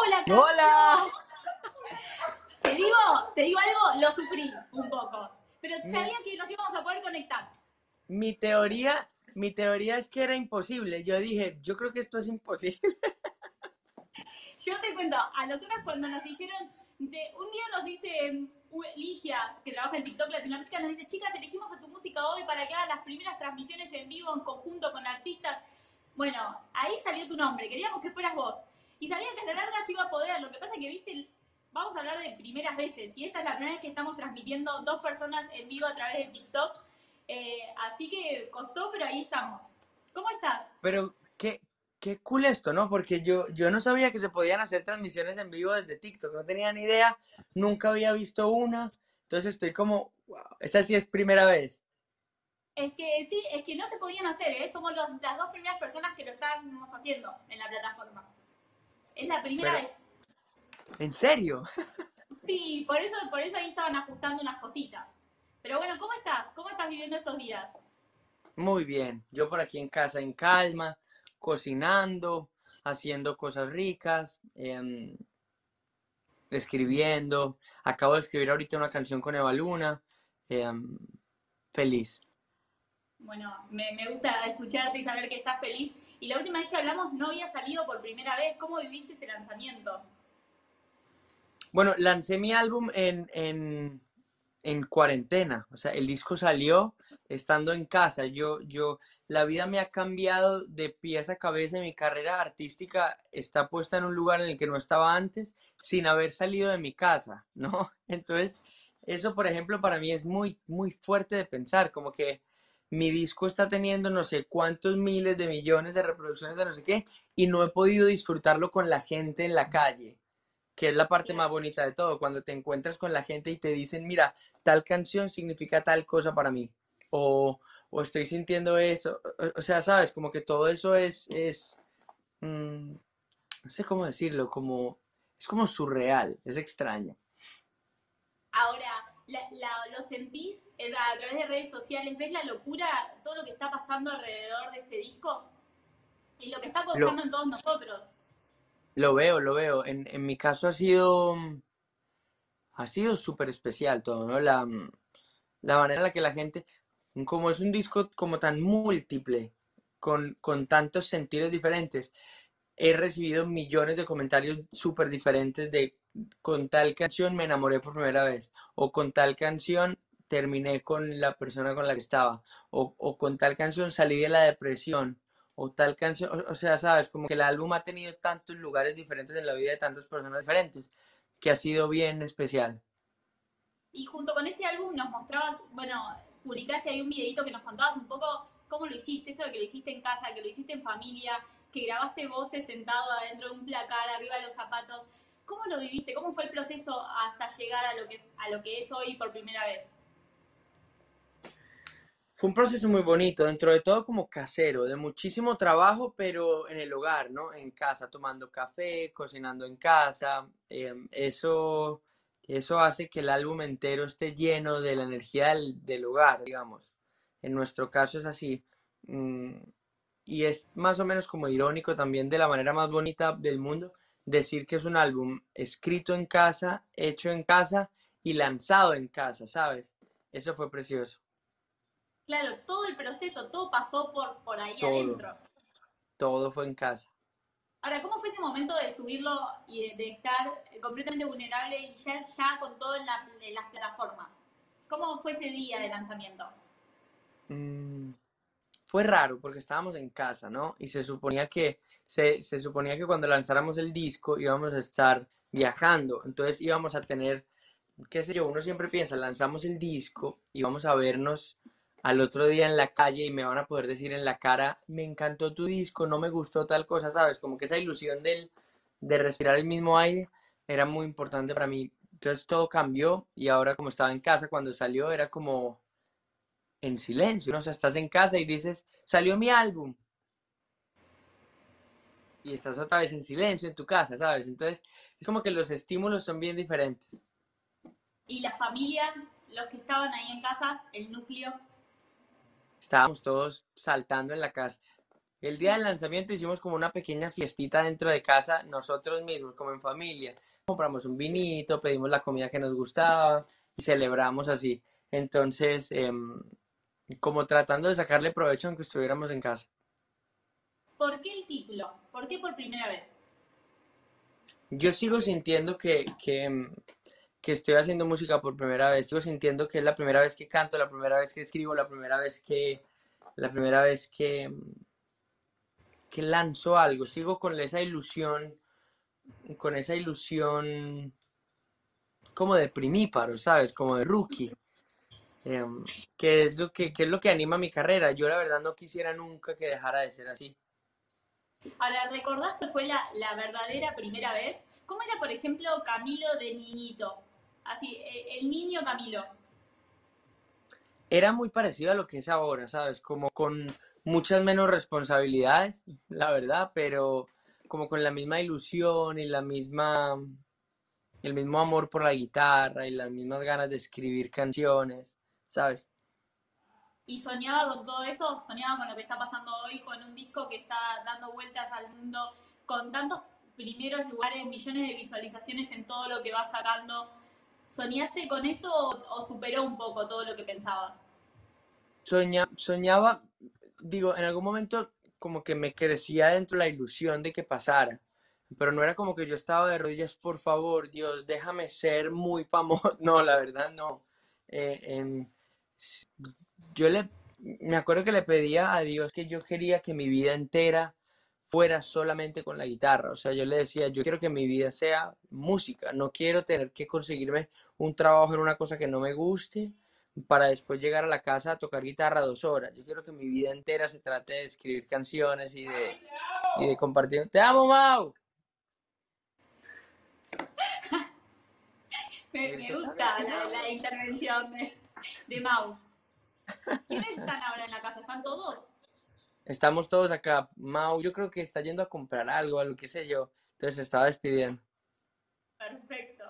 Hola. Hola. Te digo, te digo algo, lo sufrí un poco. Pero sabía que nos íbamos a poder conectar. Mi teoría, mi teoría es que era imposible. Yo dije, yo creo que esto es imposible. Yo te cuento, a nosotros cuando nos dijeron, dice, un día nos dice Ligia, que trabaja en TikTok Latinoamérica, nos dice, chicas, elegimos a tu música hoy para que hagas las primeras transmisiones en vivo en conjunto con artistas. Bueno, ahí salió tu nombre, queríamos que fueras vos. Y sabía que a la larga se iba a poder. Lo que pasa es que, viste, vamos a hablar de primeras veces. Y esta es la primera vez que estamos transmitiendo dos personas en vivo a través de TikTok. Eh, así que costó, pero ahí estamos. ¿Cómo estás? Pero qué, qué cool esto, ¿no? Porque yo, yo no sabía que se podían hacer transmisiones en vivo desde TikTok. No tenía ni idea. Nunca había visto una. Entonces estoy como, wow, esa sí es primera vez. Es que sí, es que no se podían hacer, ¿eh? Somos los- las dos primeras personas que lo estamos haciendo en la plataforma. Es la primera Pero- vez. ¿En serio? Sí, por eso, por eso ahí estaban ajustando unas cositas. Pero bueno, ¿cómo estás? ¿Cómo estás viviendo estos días? Muy bien. Yo por aquí en casa en calma, cocinando, haciendo cosas ricas, em, escribiendo. Acabo de escribir ahorita una canción con Eva Luna. em, feliz. Bueno, me, me gusta escucharte y saber que estás feliz. Y la última vez que hablamos no había salido por primera vez. ¿Cómo viviste ese lanzamiento? Bueno, lancé mi álbum en, en, en cuarentena. O sea, el disco salió estando en casa. Yo, yo, la vida me ha cambiado de pies a cabeza y mi carrera artística está puesta en un lugar en el que no estaba antes sin haber salido de mi casa, ¿no? Entonces, eso, por ejemplo, para mí es muy, muy fuerte de pensar, como que mi disco está teniendo no sé cuántos miles de millones de reproducciones de no sé qué y no he podido disfrutarlo con la gente en la calle que es la parte más bonita de todo, cuando te encuentras con la gente y te dicen, mira, tal canción significa tal cosa para mí, o, o estoy sintiendo eso, o, o sea, sabes, como que todo eso es, es, mm, no sé cómo decirlo, como, es como surreal, es extraño. Ahora, la- la- ¿lo sentís a través de redes sociales? ¿Ves la locura, todo lo que está pasando alrededor de este disco? Y lo que está Lo, pasando en todos nosotros. lo veo, lo veo, en, en mi caso ha sido, ha sido súper especial todo, ¿no? La, la manera en la que la gente, como es un disco como tan múltiple, con, con tantos sentidos diferentes, he recibido millones de comentarios súper diferentes de con tal canción me enamoré por primera vez, o con tal canción terminé con la persona con la que estaba, o, o con tal canción salí de la depresión, o tal canción, o, o sea, sabes, como que el álbum ha tenido tantos lugares diferentes en la vida de tantas personas diferentes, que ha sido bien especial. Y junto con este álbum nos mostrabas, bueno, publicaste ahí un videito que nos contabas un poco cómo lo hiciste, esto de que lo hiciste en casa, que lo hiciste en familia, que grabaste voces sentado adentro de un placar, arriba de los zapatos. ¿Cómo lo viviste? ¿Cómo fue el proceso hasta llegar a lo que, a lo que es hoy por primera vez? Fue un proceso muy bonito, dentro de todo como casero, de muchísimo trabajo, pero en el hogar, ¿no? En casa, tomando café, cocinando en casa. em, eso, eso hace que el álbum entero esté lleno de la energía del, del hogar, digamos. En nuestro caso es así. Mm, y es más o menos como irónico también de la manera más bonita del mundo decir que es un álbum escrito en casa, hecho en casa y lanzado en casa, ¿sabes? Eso fue precioso. Claro, todo el proceso, todo pasó por, por ahí Todo. adentro. Todo fue en casa. Ahora, ¿cómo fue ese momento de subirlo y de, de estar completamente vulnerable y ya, ya con todo en, la- en las plataformas? ¿Cómo fue ese día de lanzamiento? Mm, fue raro porque estábamos en casa, ¿no? Y se suponía que, se, se suponía que cuando lanzáramos el disco íbamos a estar viajando. Entonces íbamos a tener, qué sé yo, uno siempre piensa, lanzamos el disco y vamos a vernos al otro día en la calle y me van a poder decir en la cara, me encantó tu disco, no me gustó tal cosa, ¿sabes? Como que esa ilusión del, de respirar el mismo aire era muy importante para mí. Entonces todo cambió y ahora como estaba en casa cuando salió era como en silencio, ¿no? O sea, estás en casa y dices, salió mi álbum. Y estás otra vez en silencio en tu casa, ¿sabes? Entonces, es como que los estímulos son bien diferentes. Y la familia, los que estaban ahí en casa, el núcleo. Estábamos todos saltando en la casa. El día del lanzamiento hicimos como una pequeña fiestita dentro de casa, nosotros mismos, como en familia. Compramos un vinito, pedimos la comida que nos gustaba y celebramos así. Entonces, em, como tratando de sacarle provecho aunque estuviéramos en casa. ¿Por qué el título? ¿Por qué por primera vez? Yo sigo sintiendo que, que, em, que estoy haciendo música por primera vez. Sigo sintiendo que es la primera vez que canto, la primera vez que escribo, la primera vez que, la primera vez que, que lanzo algo. Sigo con esa ilusión, con esa ilusión como de primíparo, ¿sabes? Como de rookie. Em, que es lo que, que es lo que anima mi carrera. Yo la verdad no quisiera nunca que dejara de ser así. Ahora, ¿recordás cuál fue la, la verdadera primera vez? ¿Cómo era, por ejemplo, Camilo de niñito? Así, e- el niño Camilo. Era muy parecido a lo que es ahora, ¿sabes? Como con muchas menos responsabilidades, la verdad, pero como con la misma ilusión y la misma, el mismo amor por la guitarra y las mismas ganas de escribir canciones, ¿sabes? Y soñaba con todo esto, soñaba con lo que está pasando hoy, con un disco que está dando vueltas al mundo, con tantos primeros lugares, millones de visualizaciones en todo lo que va sacando. ¿Soñaste con esto o, superó un poco todo lo que pensabas? Soña, soñaba, digo, en algún momento como que me crecía dentro la ilusión de que pasara, pero no era como que yo estaba de rodillas, por favor, Dios, déjame ser muy famoso. No, la verdad no. Eh, em, yo le, me acuerdo que le pedía a Dios que yo quería que mi vida entera fuera solamente con la guitarra. O sea, yo le decía, yo quiero que mi vida sea música, no quiero tener que conseguirme un trabajo en una cosa que no me guste para después llegar a la casa a tocar guitarra dos horas. Yo quiero que mi vida entera se trate de escribir canciones y de, y de compartir. ¡Te amo, Mau! Me, me gusta la, la intervención de, de Mau. ¿Quiénes están ahora en la casa? ¿Están todos? Estamos todos acá. Mau, yo creo que está yendo a comprar algo, algo, qué sé yo. Entonces estaba despidiendo. Perfecto.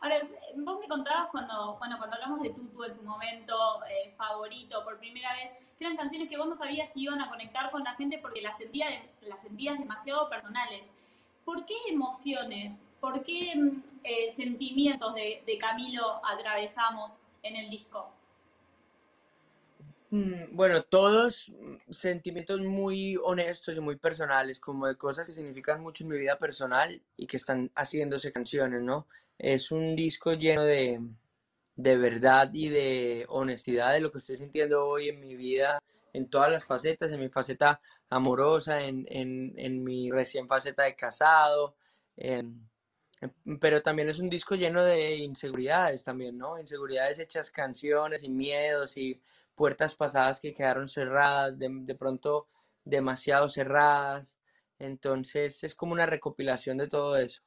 Ahora, vos me contabas cuando, bueno, cuando hablamos de Tutu en su momento eh, favorito por primera vez, que eran canciones que vos no sabías si iban a conectar con la gente porque las, sentía de- las sentías demasiado personales. ¿Por qué emociones, por qué mm, eh, sentimientos de, de Camilo atravesamos en el disco? Mm, Bueno, todos mm, sentimientos muy honestos y muy personales, como de cosas que significan mucho en mi vida personal y que están haciéndose canciones, ¿no? Es un disco lleno de, de verdad y de honestidad de lo que estoy sintiendo hoy en mi vida, en todas las facetas, en mi faceta amorosa, en, en, en mi recién faceta de casado, en- en- pero también es un disco lleno de inseguridades también, ¿no? Inseguridades hechas canciones y miedos y puertas pasadas que quedaron cerradas, de, de pronto demasiado cerradas. Entonces es como una recopilación de todo eso.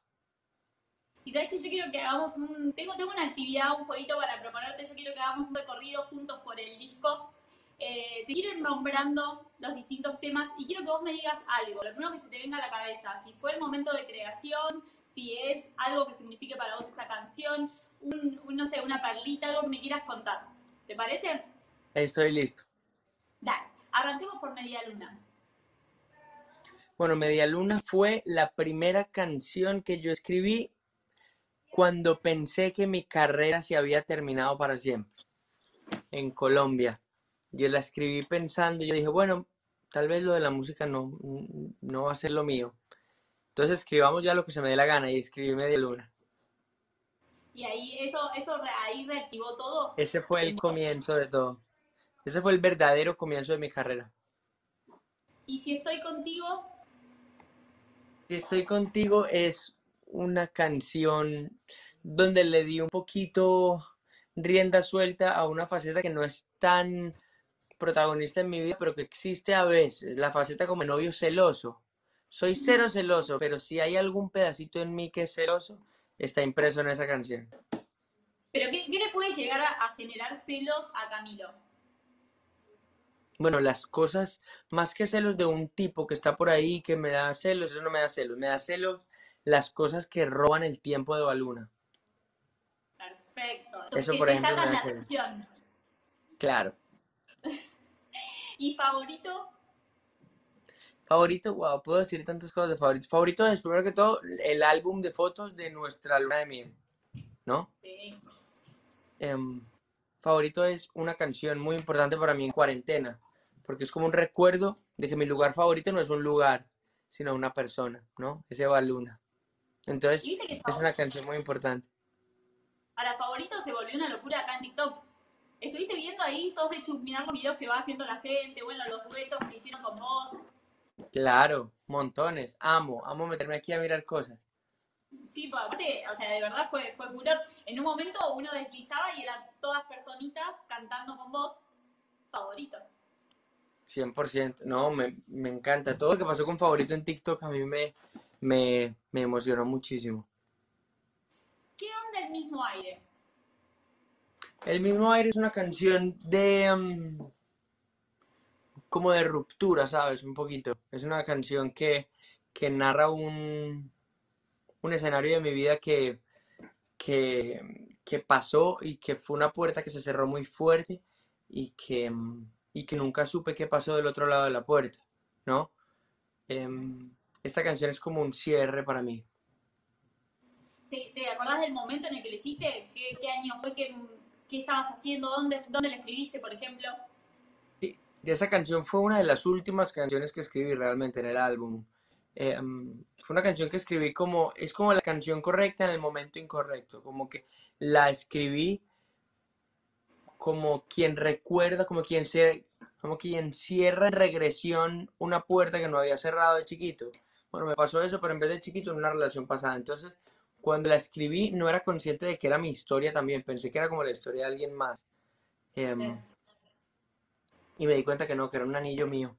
Y sabes que yo quiero que hagamos un. Tengo, tengo una actividad, un jueguito para proponerte. Yo quiero que hagamos un recorrido juntos por el disco. Eh, te quiero ir nombrando los distintos temas y quiero que vos me digas algo. Lo primero que se te venga a la cabeza. Si fue el momento de creación, si es algo que signifique para vos esa canción, un, un, no sé, una perlita, algo que me quieras contar. ¿Te parece? Estoy listo. Dale. Arranquemos por Media Luna. Bueno, Media Luna fue la primera canción que yo escribí cuando pensé que mi carrera se había terminado para siempre en Colombia. Yo la escribí pensando, yo dije, bueno, tal vez lo de la música no, no va a ser lo mío. Entonces escribamos ya lo que se me dé la gana y escribí Media Luna. Y ahí eso, eso ahí reactivó todo. Ese fue el comienzo de todo. Ese fue el verdadero comienzo de mi carrera. Y si estoy contigo, Si estoy contigo es una canción donde le di un poquito rienda suelta a una faceta que no es tan protagonista en mi vida, pero que existe a veces, la faceta como novio celoso. Soy cero celoso, pero si hay algún pedacito en mí que es celoso, está impreso en esa canción. ¿pero qué, qué le puede llegar a, a generar celos a Camilo? Bueno, las cosas, más que celos de un tipo que está por ahí que me da celos, eso no me da celos, me da celos las cosas que roban el tiempo de Baluna. Perfecto. Eso, Que por ejemplo, me da celos. Claro. ¿Y favorito? Favorito, wow, puedo decir tantas cosas de favorito. Favorito es, primero que todo, el álbum de fotos de nuestra luna de miel, ¿no? Sí. Em, favorito es una canción muy importante para mí en cuarentena, porque es como un recuerdo de que mi lugar favorito no es un lugar, sino una persona, ¿no? Es Eva Luna. Entonces, es una canción muy importante. Ahora, favorito se volvió una locura acá en TikTok. Estuviste viendo ahí, sos de chusmear los videos que va haciendo la gente, bueno, los duetos que hicieron con vos. Claro, montones. Amo, amo meterme aquí a mirar cosas. Sí, pues aparte, o sea, de verdad fue, fue furor. En un momento uno deslizaba y eran todas personitas cantando con vos. Favorito. 100%. No, me, me encanta. Todo lo que pasó con favorito en TikTok a mí me, me, me emocionó muchísimo. ¿Qué onda el mismo aire? El mismo aire es una canción de mm, como de ruptura, ¿sabes? Un poquito. Es una canción que, que narra un, un escenario de mi vida que, que, que pasó y que fue una puerta que se cerró muy fuerte y que, y que nunca supe qué pasó del otro lado de la puerta, ¿no? Em, esta canción es como un cierre para mí. ¿Te, te acordás del momento en el que lo hiciste? ¿Qué, qué año fue? ¿Qué, qué estabas haciendo? ¿Dónde, ¿Dónde la escribiste, por ejemplo? De esa canción fue una de las últimas canciones que escribí realmente en el álbum. Em, fue una canción que escribí como, es como la canción correcta en el momento incorrecto, como que la escribí como quien recuerda, como quien se, como quien cierra en regresión una puerta que no había cerrado de chiquito. Bueno, me pasó eso, pero en vez de chiquito en una relación pasada. Entonces, cuando la escribí, no era consciente de que era mi historia también, pensé que era como la historia de alguien más. Em. Y me di cuenta que no, que era un anillo mío.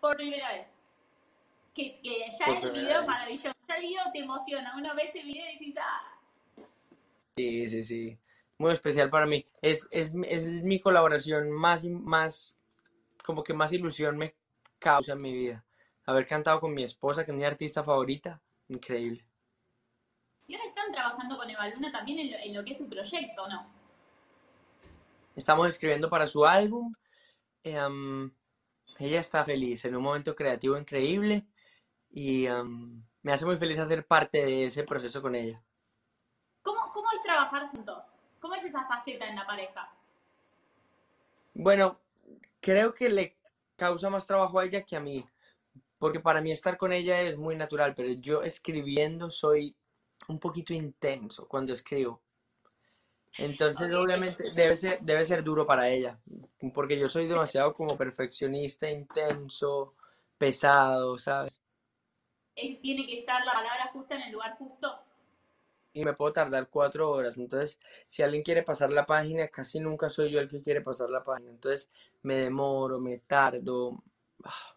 Por primera vez. Que, que ya Por el video vez. maravilloso. Ya el video te emociona. Uno ve ese video y dices, ah, Sí, sí, sí. Muy especial para mí. Es, es, mi- es mi colaboración más, más, como que más ilusión me causa en mi vida. Haber cantado con mi esposa, que es mi artista favorita, increíble. Y ahora están trabajando con Eva Luna también en lo, en lo que es su proyecto, ¿no? Estamos escribiendo para su álbum. em, ella está feliz, en un momento creativo increíble y em, me hace muy feliz hacer parte de ese proceso con ella. ¿Cómo, ¿Cómo es trabajar juntos? ¿Cómo es esa faceta en la pareja? Bueno, creo que le causa más trabajo a ella que a mí, porque para mí estar con ella es muy natural, pero yo escribiendo soy un poquito intenso cuando escribo. Entonces, obviamente, debe ser, debe ser duro para ella, porque yo soy demasiado como perfeccionista, intenso, pesado, ¿sabes? Es- tiene que estar la palabra justa en el lugar justo. Y me puedo tardar cuatro horas. Entonces, si alguien quiere pasar la página, casi nunca soy yo el que quiere pasar la página. Entonces, me demoro, me tardo. Ah,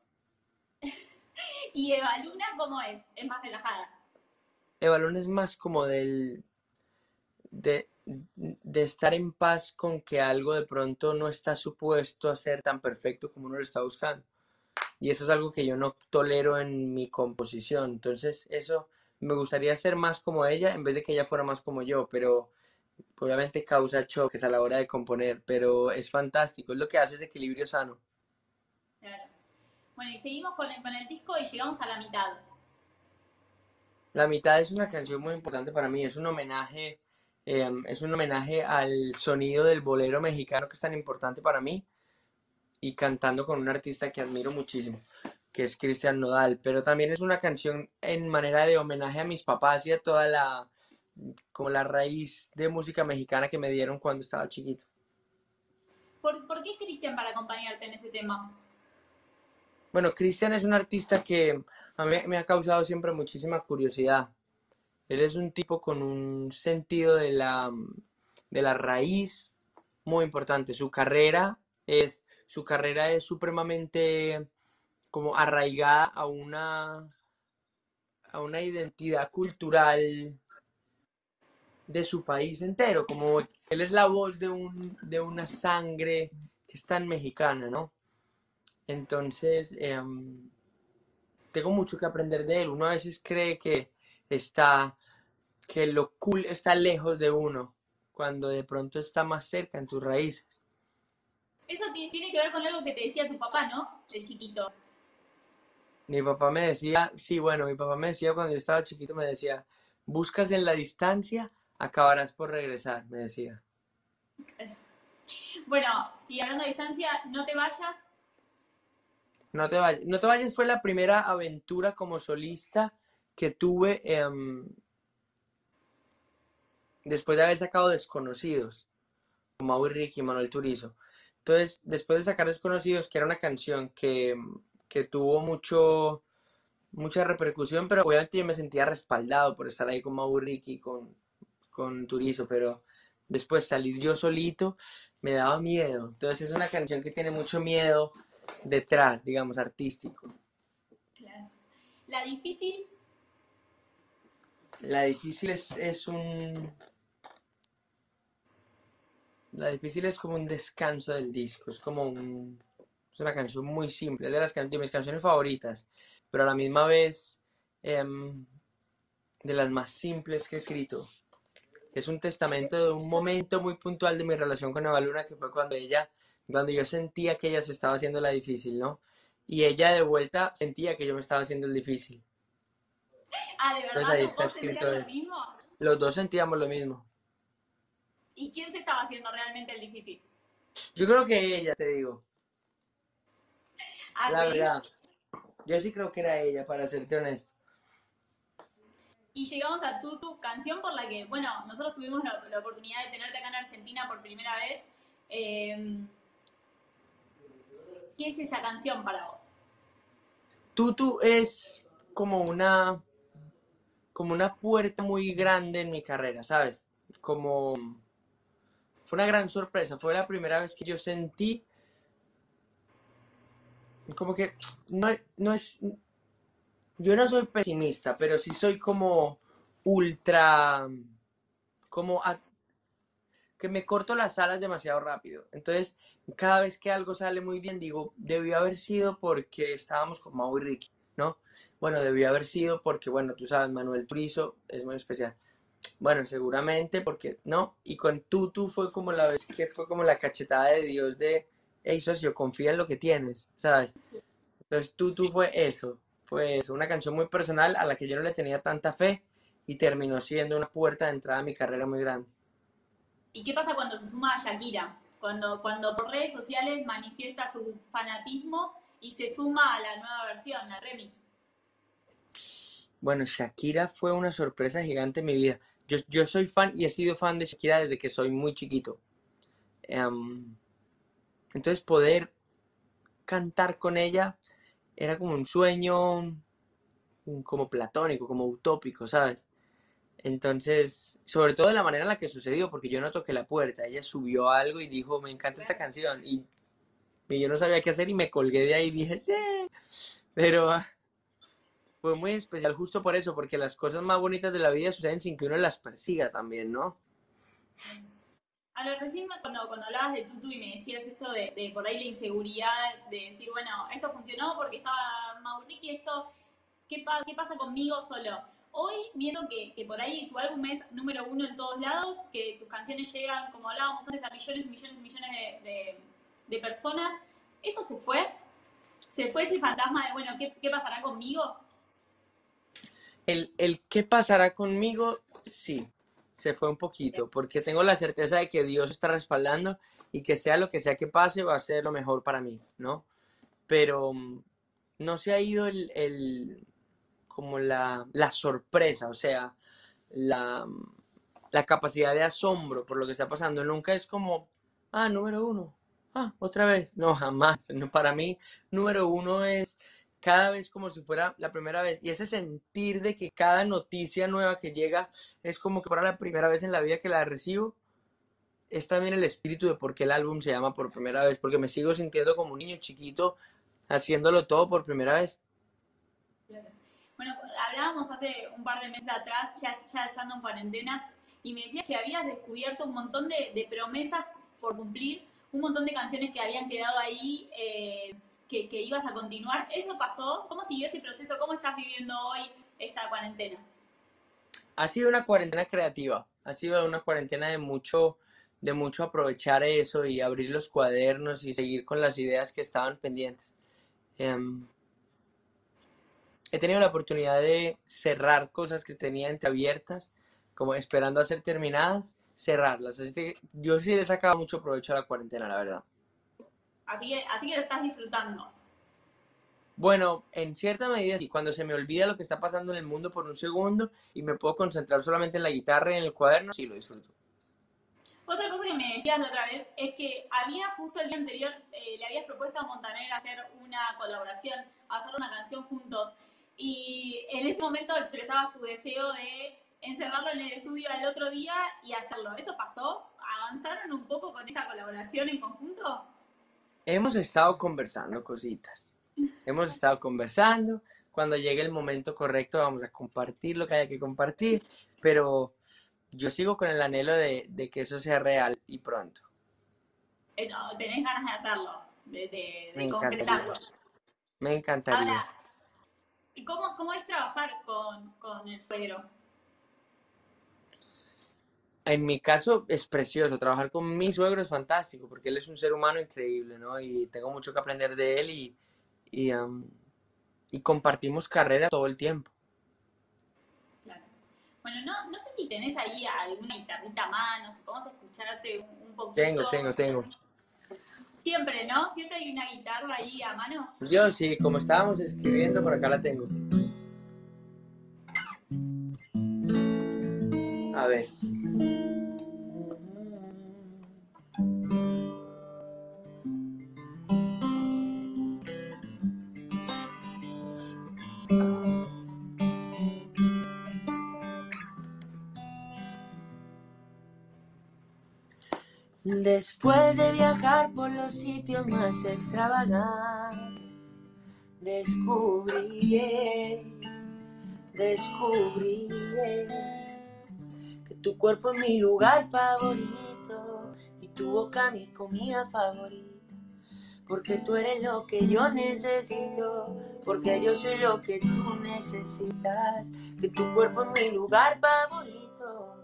¿Y Eva Luna cómo es? Es más relajada. El balón es más como del, de, de estar en paz con que algo de pronto no está supuesto a ser tan perfecto como uno lo está buscando. Y eso es algo que yo no tolero en mi composición. Entonces, eso me gustaría ser más como ella en vez de que ella fuera más como yo, pero obviamente causa choques a la hora de componer, pero es fantástico, es lo que hace ese equilibrio sano. Claro. Bueno, y seguimos con el, con el disco y llegamos a la mitad. La mitad es una canción muy importante para mí, es un homenaje, eh, es un homenaje al sonido del bolero mexicano que es tan importante para mí y cantando con un artista que admiro muchísimo, que es Cristian Nodal, pero también es una canción en manera de homenaje a mis papás y a toda la, como la raíz de música mexicana que me dieron cuando estaba chiquito. ¿Por, por qué Cristian para acompañarte en ese tema? Bueno, Cristian es un artista que a mí me ha causado siempre muchísima curiosidad. Él es un tipo con un sentido de la, de la raíz muy importante. Su carrera es, su carrera es supremamente como arraigada a una, a una identidad cultural de su país entero. Como él es la voz de un, de una sangre que es tan mexicana, ¿no? Entonces, em, tengo mucho que aprender de él. Uno a veces cree que está, que lo cool está lejos de uno, cuando de pronto está más cerca en tus raíces. Eso ti- tiene que ver con algo que te decía tu papá, ¿no? De chiquito. Mi papá me decía, sí, bueno, mi papá me decía cuando yo estaba chiquito, me decía, buscas en la distancia, acabarás por regresar, me decía. Bueno, y hablando de distancia, no te vayas. No te vayas. No te vayas fue la primera aventura como solista que tuve em, después de haber sacado Desconocidos, Maui Ricky y Manuel Turizo. Entonces, después de sacar Desconocidos, que era una canción que, que tuvo mucho, mucha repercusión, pero obviamente yo me sentía respaldado por estar ahí con Maui Ricky, con, con Turizo, pero después salir yo solito me daba miedo. Entonces es una canción que tiene mucho miedo detrás, digamos, artístico. Claro. La difícil. La difícil es, es un... La difícil es como un descanso del disco, es como un... Es una canción muy simple, es de, las mis canciones favoritas, pero a la misma vez em, de las más simples que he escrito. Es un testamento de un momento muy puntual de mi relación con Eva Luna, que fue cuando ella, cuando yo sentía que ella se estaba haciendo la difícil, ¿no? Y ella de vuelta sentía que yo me estaba haciendo el difícil. Ah, de verdad, Entonces ahí los está dos escrito lo mismo. Los dos sentíamos lo mismo. ¿Y quién se estaba haciendo realmente el difícil? Yo creo que ella, te digo, Ah, la verdad. Yo sí creo que era ella, para serte honesto. Y llegamos a tu, tu canción por la que, bueno, nosotros tuvimos la, la oportunidad de tenerte acá en Argentina por primera vez. Eh, ¿Qué es esa canción para vos? Tutu es como una, como una puerta muy grande en mi carrera, ¿sabes? Como fue una gran sorpresa, fue la primera vez que yo sentí como que no, es, yo no soy pesimista, pero sí soy como ultra, como a- que me corto las alas demasiado rápido. Entonces, cada vez que algo sale muy bien, digo, debió haber sido porque estábamos con Mau y Ricky, ¿no? Bueno, debió haber sido porque, bueno, tú sabes, Manuel Turizo es muy especial. Bueno, seguramente porque, ¿no? Y con Tutu fue como la vez que fue como la cachetada de Dios de, hey, socio, confía en lo que tienes, ¿sabes? Entonces Tutu fue eso, fue eso, una canción muy personal a la que yo no le tenía tanta fe y terminó siendo una puerta de entrada a mi carrera muy grande. ¿Y qué pasa cuando se suma a Shakira? Cuando, cuando por redes sociales manifiesta su fanatismo y se suma a la nueva versión, al remix. Bueno, Shakira fue una sorpresa gigante en mi vida. Yo, yo soy fan y he sido fan de Shakira desde que soy muy chiquito. Em, entonces poder cantar con ella era como un sueño como platónico, como utópico, ¿sabes? Entonces, sobre todo de la manera en la que sucedió, porque yo no toqué la puerta, ella subió algo y dijo, me encanta esta canción, y, y yo no sabía qué hacer y me colgué de ahí y dije, sí, pero ah, fue muy especial justo por eso, porque las cosas más bonitas de la vida suceden sin que uno las persiga también, ¿no? A lo recién cuando, cuando hablabas de Tutu y me decías esto de, por ahí la inseguridad, de decir, bueno, esto funcionó porque estaba Mauricio y esto, ¿qué, pa- ¿qué pasa conmigo solo? Hoy, viendo que, que por ahí tu álbum es número uno en todos lados, que tus canciones llegan, como hablábamos antes, a millones y millones y millones de- de personas, ¿eso se fue? ¿Se fue ese fantasma de, bueno, ¿qué, qué pasará conmigo? El, el qué pasará conmigo, sí, se fue un poquito, porque tengo la certeza de que Dios está respaldando y que sea lo que sea que pase, va a ser lo mejor para mí, ¿no? Pero mm, no se ha ido el, el- como la, la sorpresa, o sea, la, la capacidad de asombro por lo que está pasando. Nunca es como, ah, número uno, ah, otra vez. No, jamás. No, para mí, número uno es cada vez como si fuera la primera vez. Y ese sentir de que cada noticia nueva que llega es como que fuera la primera vez en la vida que la recibo, es también el espíritu de por qué el álbum se llama por primera vez, porque me sigo sintiendo como un niño chiquito haciéndolo todo por primera vez. Bueno, hablábamos hace un par de meses atrás, ya, ya estando en cuarentena, y me decías que habías descubierto un montón de, de promesas por cumplir, un montón de canciones que habían quedado ahí, eh, que, que ibas a continuar. ¿Eso pasó? ¿Cómo siguió ese proceso? ¿Cómo estás viviendo hoy esta cuarentena? Ha sido una cuarentena creativa, ha sido una cuarentena de mucho, de mucho aprovechar eso y abrir los cuadernos y seguir con las ideas que estaban pendientes. Em, he tenido la oportunidad de cerrar cosas que tenía entreabiertas, como esperando a ser terminadas, cerrarlas. Así que yo sí le sacaba mucho provecho a la cuarentena, la verdad. Así que, así que lo estás disfrutando. Bueno, en cierta medida sí, cuando se me olvida lo que está pasando en el mundo por un segundo y me puedo concentrar solamente en la guitarra y en el cuaderno, sí lo disfruto. Otra cosa que me decías la otra vez es que había justo el día anterior, eh, le habías propuesto a Montaner hacer una colaboración, hacer una canción juntos. Y en ese momento expresabas tu deseo de encerrarlo en el estudio al otro día y hacerlo. ¿Eso pasó? ¿Avanzaron un poco con esa colaboración en conjunto? Hemos estado conversando cositas. Hemos estado conversando. Cuando llegue el momento correcto vamos a compartir lo que haya que compartir. Pero yo sigo con el anhelo de, de que eso sea real y pronto. Eso, tenés ganas de hacerlo, de, de, de Me concretarlo. encantaría. Me encantaría. Ahora, ¿cómo, ¿cómo es trabajar con, con el suegro? En mi caso es precioso, trabajar con mi suegro es fantástico porque él es un ser humano increíble, ¿no? Y tengo mucho que aprender de él y, y, y compartimos carrera todo el tiempo. Claro. Bueno, no, no sé si tenés ahí alguna guitarrita a mano, si podemos escucharte un, un poquito. Tengo, tengo, tengo. Siempre, ¿no? Siempre hay una guitarra ahí a mano. Yo sí, como estábamos escribiendo, por acá la tengo. A ver. Después de viajar por los sitios más extravagantes, descubrí, descubrí tu cuerpo es mi lugar favorito y tu boca mi comida favorita. Porque tú eres lo que yo necesito, porque yo soy lo que tú necesitas. Que tu cuerpo es mi lugar favorito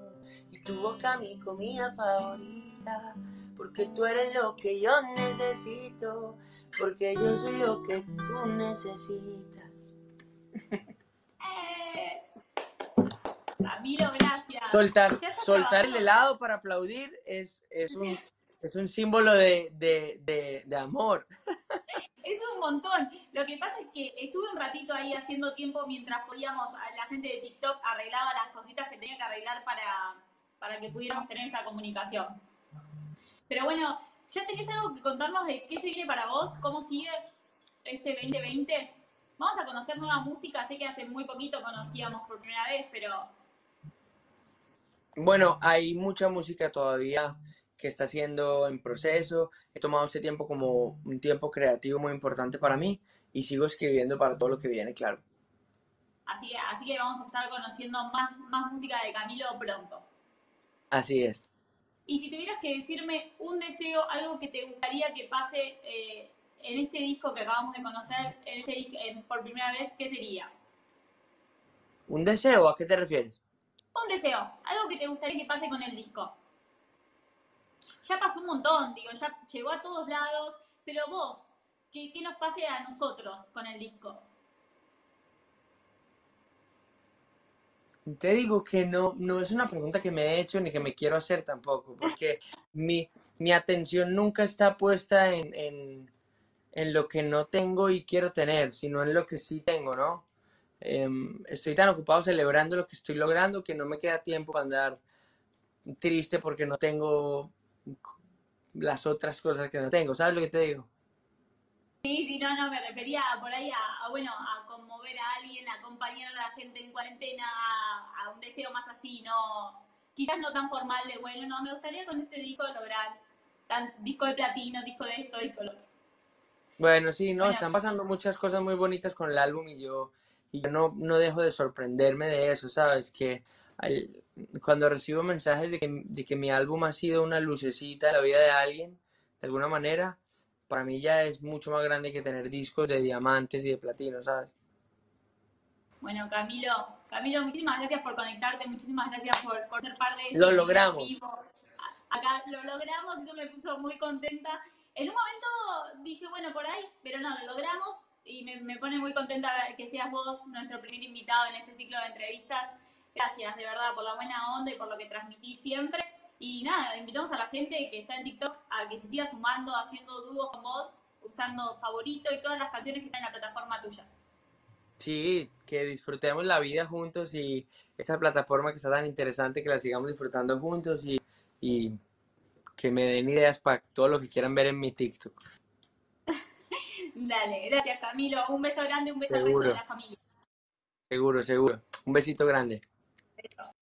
y tu boca mi comida favorita. Porque tú eres lo que yo necesito, porque yo soy lo que tú necesitas. Camilo, gracias. Soltar, el helado para aplaudir es, es, un, es un símbolo de, de, de, de amor. Es un montón. Lo que pasa es que estuve un ratito ahí haciendo tiempo mientras podíamos, la gente de TikTok arreglaba las cositas que tenía que arreglar para, para que pudiéramos tener esta comunicación. Pero bueno, ¿ya tenés algo que contarnos de qué se viene para vos? ¿Cómo sigue este 2020? Vamos a conocer nueva música. Sé que hace muy poquito conocíamos por primera vez, pero Bueno, hay mucha música todavía que está siendo en proceso. He tomado este tiempo como un tiempo creativo muy importante para mí y sigo escribiendo para todo lo que viene, claro. así, así que vamos a estar conociendo más, más música de Camilo pronto. Así es. Y si tuvieras que decirme un deseo, algo que te gustaría que pase eh, en este disco que acabamos de conocer, en este en- por primera vez, ¿qué sería? ¿Un deseo? ¿A qué te refieres? Un deseo, algo que te gustaría que pase con el disco. Ya pasó un montón, digo, ya llegó a todos lados, pero vos, ¿qué, qué nos pase a nosotros con el disco? Te digo que no, no es una pregunta que me he hecho ni que me quiero hacer tampoco, porque mi, mi atención nunca está puesta en, en, en lo que no tengo y quiero tener, sino en lo que sí tengo, ¿no? Em, estoy tan ocupado celebrando lo que estoy logrando que no me queda tiempo para andar triste porque no tengo las otras cosas que no tengo. ¿Sabes lo que te digo? Sí, sí, no, no, me refería por ahí a, a, bueno, a conmover a alguien, a acompañar a la gente en cuarentena, a, a un deseo más así, no, quizás no tan formal de, bueno, no, me gustaría con este disco lograr tan, disco de platino, disco de esto, disco de lo otro. Bueno, sí, no, Bueno. están pasando muchas cosas muy bonitas con el álbum y yo, y yo no, no dejo de sorprenderme de eso, ¿sabes? Que al- cuando recibo mensajes de que, de que mi álbum ha sido una lucecita en la vida de alguien, de alguna manera, para mí ya es mucho más grande que tener discos de diamantes y de platino, ¿sabes? Bueno, Camilo, Camilo, muchísimas gracias por conectarte, muchísimas gracias por, por ser parte de este Lo video logramos. vivo. Acá lo logramos, eso me puso muy contenta. En un momento dije, bueno, por ahí, pero no, lo logramos. Y me, me pone muy contenta que seas vos nuestro primer invitado en este ciclo de entrevistas. Gracias, de verdad, por la buena onda y por lo que transmitís siempre. Y nada, invitamos a la gente que está en TikTok a que se siga sumando, haciendo dúos con vos, usando favorito y todas las canciones que están en la plataforma tuyas. Sí, que disfrutemos la vida juntos y esta plataforma que está tan interesante, que la sigamos disfrutando juntos y, y que me den ideas para todo lo que quieran ver en mi TikTok. Dale, gracias Camilo. Un beso grande, un beso al resto Seguro. de la familia. Seguro, seguro. Un besito grande. Beso.